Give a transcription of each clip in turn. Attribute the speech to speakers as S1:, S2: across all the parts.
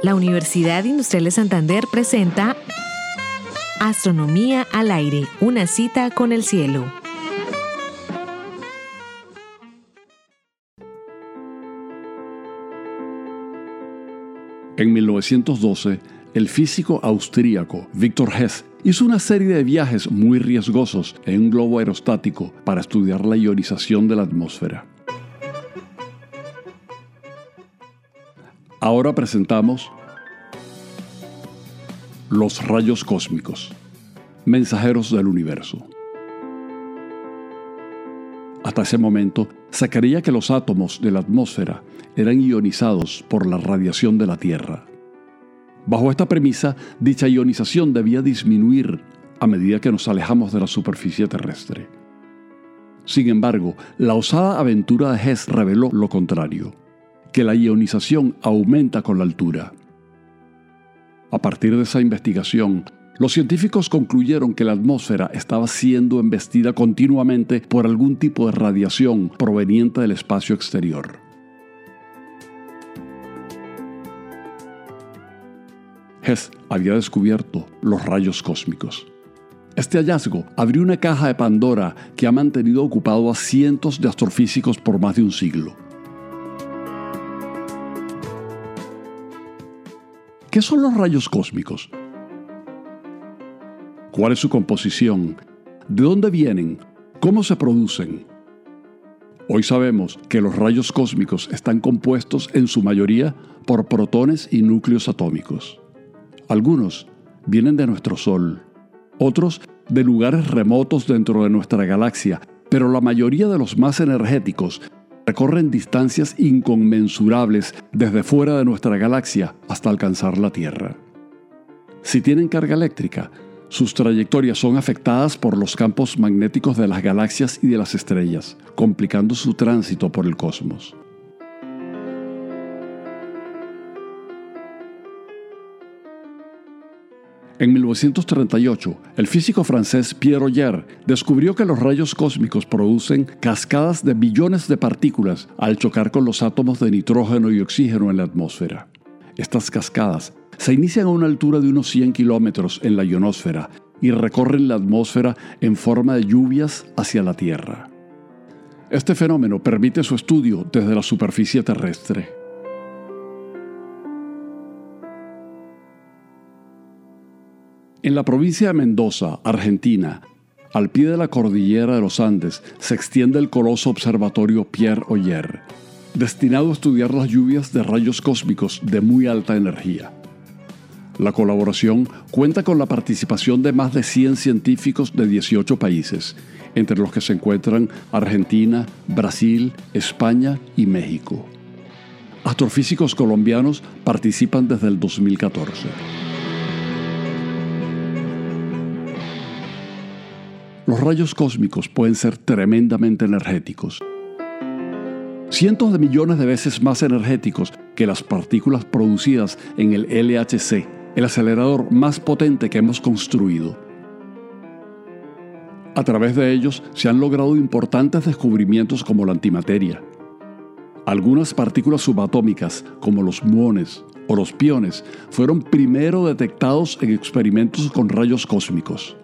S1: La Universidad Industrial de Santander presenta Astronomía al aire, una cita con el cielo.
S2: En 1912, el físico austríaco Victor Hess hizo una serie de viajes muy riesgosos en un globo aerostático para estudiar la ionización de la atmósfera. Ahora presentamos los rayos cósmicos, mensajeros del universo. Hasta ese momento se creía que los átomos de la atmósfera eran ionizados por la radiación de la Tierra. Bajo esta premisa, dicha ionización debía disminuir a medida que nos alejamos de la superficie terrestre. Sin embargo, la osada aventura de Hess reveló lo contrario que la ionización aumenta con la altura. A partir de esa investigación, los científicos concluyeron que la atmósfera estaba siendo embestida continuamente por algún tipo de radiación proveniente del espacio exterior. Hess había descubierto los rayos cósmicos. Este hallazgo abrió una caja de Pandora que ha mantenido ocupado a cientos de astrofísicos por más de un siglo. ¿Qué son los rayos cósmicos? ¿Cuál es su composición? ¿De dónde vienen? ¿Cómo se producen? Hoy sabemos que los rayos cósmicos están compuestos en su mayoría por protones y núcleos atómicos. Algunos vienen de nuestro Sol, otros de lugares remotos dentro de nuestra galaxia, pero la mayoría de los más energéticos recorren distancias inconmensurables desde fuera de nuestra galaxia hasta alcanzar la Tierra. Si tienen carga eléctrica, sus trayectorias son afectadas por los campos magnéticos de las galaxias y de las estrellas, complicando su tránsito por el cosmos. En 1938, el físico francés Pierre Roger descubrió que los rayos cósmicos producen cascadas de billones de partículas al chocar con los átomos de nitrógeno y oxígeno en la atmósfera. Estas cascadas se inician a una altura de unos 100 kilómetros en la ionosfera y recorren la atmósfera en forma de lluvias hacia la Tierra. Este fenómeno permite su estudio desde la superficie terrestre. En la provincia de Mendoza, Argentina, al pie de la cordillera de los Andes, se extiende el coloso observatorio Pierre Oyer, destinado a estudiar las lluvias de rayos cósmicos de muy alta energía. La colaboración cuenta con la participación de más de 100 científicos de 18 países, entre los que se encuentran Argentina, Brasil, España y México. Astrofísicos colombianos participan desde el 2014. Los rayos cósmicos pueden ser tremendamente energéticos. Cientos de millones de veces más energéticos que las partículas producidas en el LHC, el acelerador más potente que hemos construido. A través de ellos se han logrado importantes descubrimientos como la antimateria. Algunas partículas subatómicas, como los muones o los piones, fueron primero detectados en experimentos con rayos cósmicos.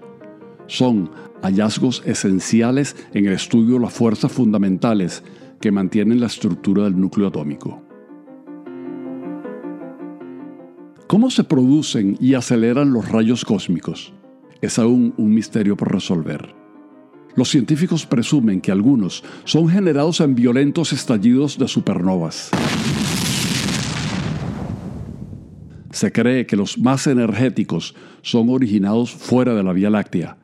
S2: Son hallazgos esenciales en el estudio de las fuerzas fundamentales que mantienen la estructura del núcleo atómico. ¿Cómo se producen y aceleran los rayos cósmicos? Es aún un misterio por resolver. Los científicos presumen que algunos son generados en violentos estallidos de supernovas. Se cree que los más energéticos son originados fuera de la Vía Láctea,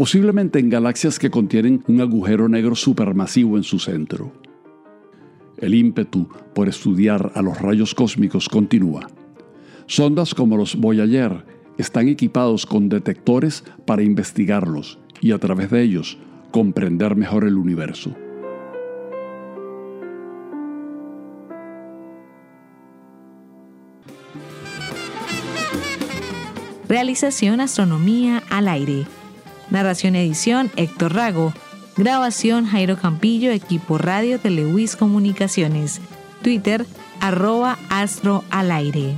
S2: posiblemente en galaxias que contienen un agujero negro supermasivo en su centro. El ímpetu por estudiar a los rayos cósmicos continúa. Sondas como los Voyager están equipados con detectores para investigarlos y a través de ellos comprender mejor el universo.
S1: Realización Astronomía al aire Narración edición Héctor Rago. Grabación Jairo Campillo, equipo radio de Lewis Comunicaciones. Twitter arroba astro al aire.